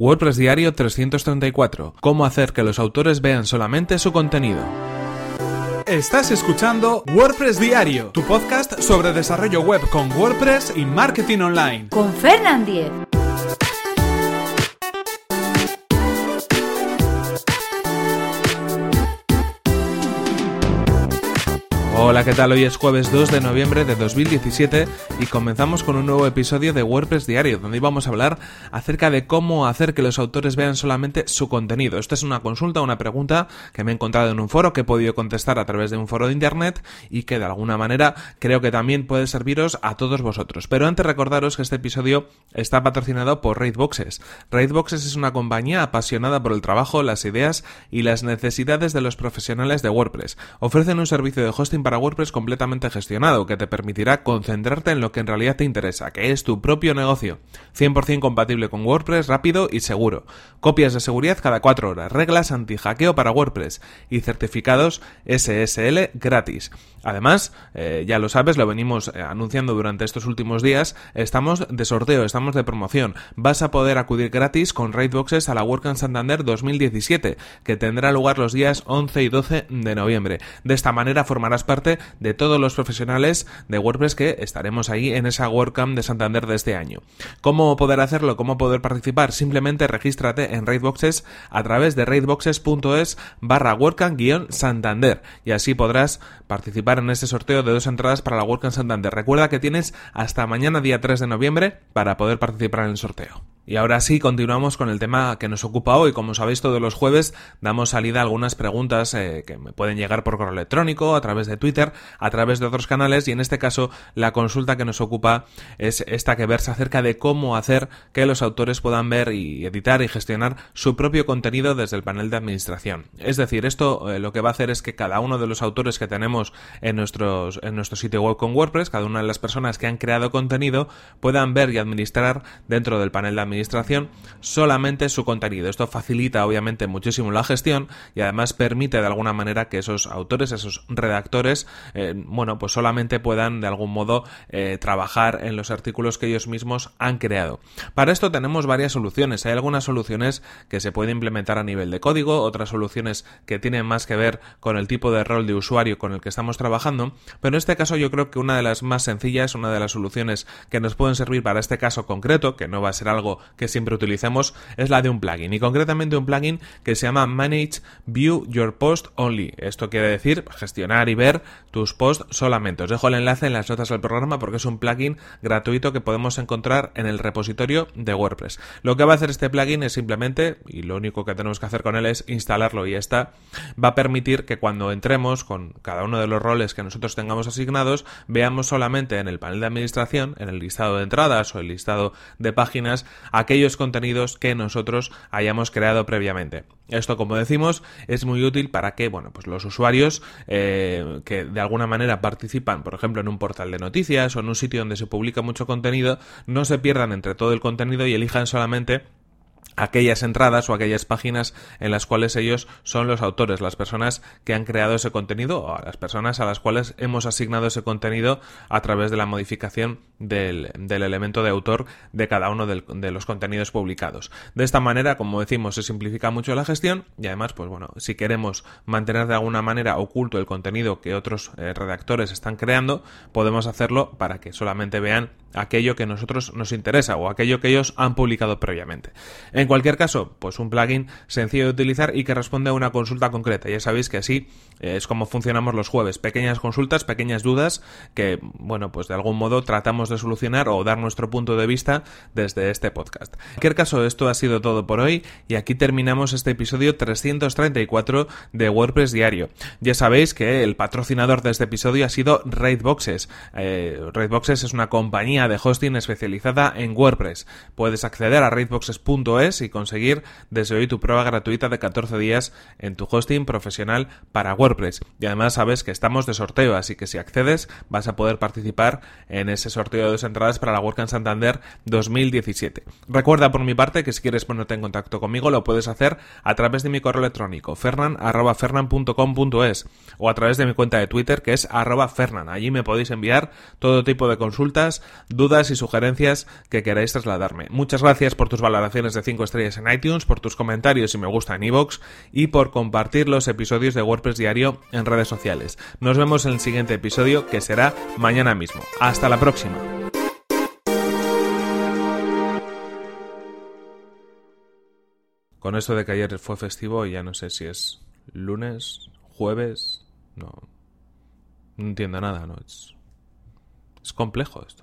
WordPress Diario 334. Cómo hacer que los autores vean solamente su contenido. Estás escuchando WordPress Diario, tu podcast sobre desarrollo web con WordPress y marketing online. Con Fernand Diez. Hola, ¿qué tal? Hoy es jueves 2 de noviembre de 2017 y comenzamos con un nuevo episodio de WordPress Diario, donde vamos a hablar acerca de cómo hacer que los autores vean solamente su contenido. Esta es una consulta, una pregunta que me he encontrado en un foro, que he podido contestar a través de un foro de internet y que de alguna manera creo que también puede serviros a todos vosotros. Pero antes recordaros que este episodio está patrocinado por Raidboxes. Raidboxes es una compañía apasionada por el trabajo, las ideas y las necesidades de los profesionales de WordPress. Ofrecen un servicio de hosting para WordPress completamente gestionado que te permitirá concentrarte en lo que en realidad te interesa, que es tu propio negocio. 100% compatible con WordPress, rápido y seguro. Copias de seguridad cada 4 horas, reglas anti-hackeo para WordPress y certificados SSL gratis. Además, eh, ya lo sabes, lo venimos eh, anunciando durante estos últimos días, estamos de sorteo, estamos de promoción. Vas a poder acudir gratis con Raidboxes a la WordCamp Santander 2017, que tendrá lugar los días 11 y 12 de noviembre. De esta manera formarás parte de todos los profesionales de WordPress que estaremos ahí en esa WordCamp de Santander de este año. ¿Cómo poder hacerlo? ¿Cómo poder participar? Simplemente regístrate en Raidboxes a través de raidboxes.es barra WordCamp-Santander y así podrás participar en ese sorteo de dos entradas para la WordCamp Santander. Recuerda que tienes hasta mañana día 3 de noviembre para poder participar en el sorteo. Y ahora sí, continuamos con el tema que nos ocupa hoy. Como sabéis, todos los jueves damos salida a algunas preguntas eh, que me pueden llegar por correo electrónico, a través de Twitter, a través de otros canales, y en este caso la consulta que nos ocupa es esta que versa acerca de cómo hacer que los autores puedan ver y editar y gestionar su propio contenido desde el panel de administración. Es decir, esto eh, lo que va a hacer es que cada uno de los autores que tenemos en, nuestros, en nuestro sitio web con WordPress, cada una de las personas que han creado contenido, puedan ver y administrar dentro del panel de administración administración solamente su contenido. Esto facilita obviamente muchísimo la gestión y además permite de alguna manera que esos autores, esos redactores, eh, bueno, pues solamente puedan de algún modo eh, trabajar en los artículos que ellos mismos han creado. Para esto tenemos varias soluciones. Hay algunas soluciones que se pueden implementar a nivel de código, otras soluciones que tienen más que ver con el tipo de rol de usuario con el que estamos trabajando, pero en este caso yo creo que una de las más sencillas, una de las soluciones que nos pueden servir para este caso concreto, que no va a ser algo que siempre utilicemos es la de un plugin y concretamente un plugin que se llama Manage View Your Post Only. Esto quiere decir gestionar y ver tus posts solamente. Os dejo el enlace en las notas del programa porque es un plugin gratuito que podemos encontrar en el repositorio de WordPress. Lo que va a hacer este plugin es simplemente, y lo único que tenemos que hacer con él es instalarlo y ya está, va a permitir que cuando entremos con cada uno de los roles que nosotros tengamos asignados, veamos solamente en el panel de administración, en el listado de entradas o el listado de páginas, aquellos contenidos que nosotros hayamos creado previamente. Esto, como decimos, es muy útil para que, bueno, pues los usuarios eh, que de alguna manera participan, por ejemplo, en un portal de noticias o en un sitio donde se publica mucho contenido, no se pierdan entre todo el contenido y elijan solamente aquellas entradas o aquellas páginas en las cuales ellos son los autores, las personas que han creado ese contenido o las personas a las cuales hemos asignado ese contenido a través de la modificación del, elemento de autor de cada uno de los contenidos publicados. De esta manera, como decimos, se simplifica mucho la gestión y además, pues bueno, si queremos mantener de alguna manera oculto el contenido que otros eh, redactores están creando, podemos hacerlo para que solamente vean aquello que nosotros nos interesa o aquello que ellos han publicado previamente. En cualquier caso, pues un plugin sencillo de utilizar y que responde a una consulta concreta. Ya sabéis que así eh, es como funcionamos los jueves. Pequeñas consultas, pequeñas dudas que, bueno, pues de algún modo tratamos de solucionar o dar nuestro punto de vista desde este podcast. En cualquier caso, esto ha sido todo por hoy y aquí terminamos este episodio 334 de WordPress Diario. Ya sabéis que el patrocinador de este episodio ha sido Raidboxes. Eh, Raidboxes es una compañía de hosting especializada en WordPress. Puedes acceder a raidboxes.es y conseguir desde hoy tu prueba gratuita de 14 días en tu hosting profesional para WordPress. Y además sabes que estamos de sorteo, así que si accedes vas a poder participar en ese sorteo de dos entradas para la WordCamp Santander 2017. Recuerda por mi parte que si quieres ponerte en contacto conmigo lo puedes hacer a través de mi correo electrónico fernan@fernan.com.es o a través de mi cuenta de Twitter que es arroba fernan. Allí me podéis enviar todo tipo de consultas dudas y sugerencias que queráis trasladarme. Muchas gracias por tus valoraciones de 5 estrellas en iTunes, por tus comentarios y me gusta en iVoox y por compartir los episodios de WordPress Diario en redes sociales. Nos vemos en el siguiente episodio que será mañana mismo. Hasta la próxima. Con esto de que ayer fue festivo, ya no sé si es lunes, jueves, no, no entiendo nada, ¿no? Es, es complejo esto.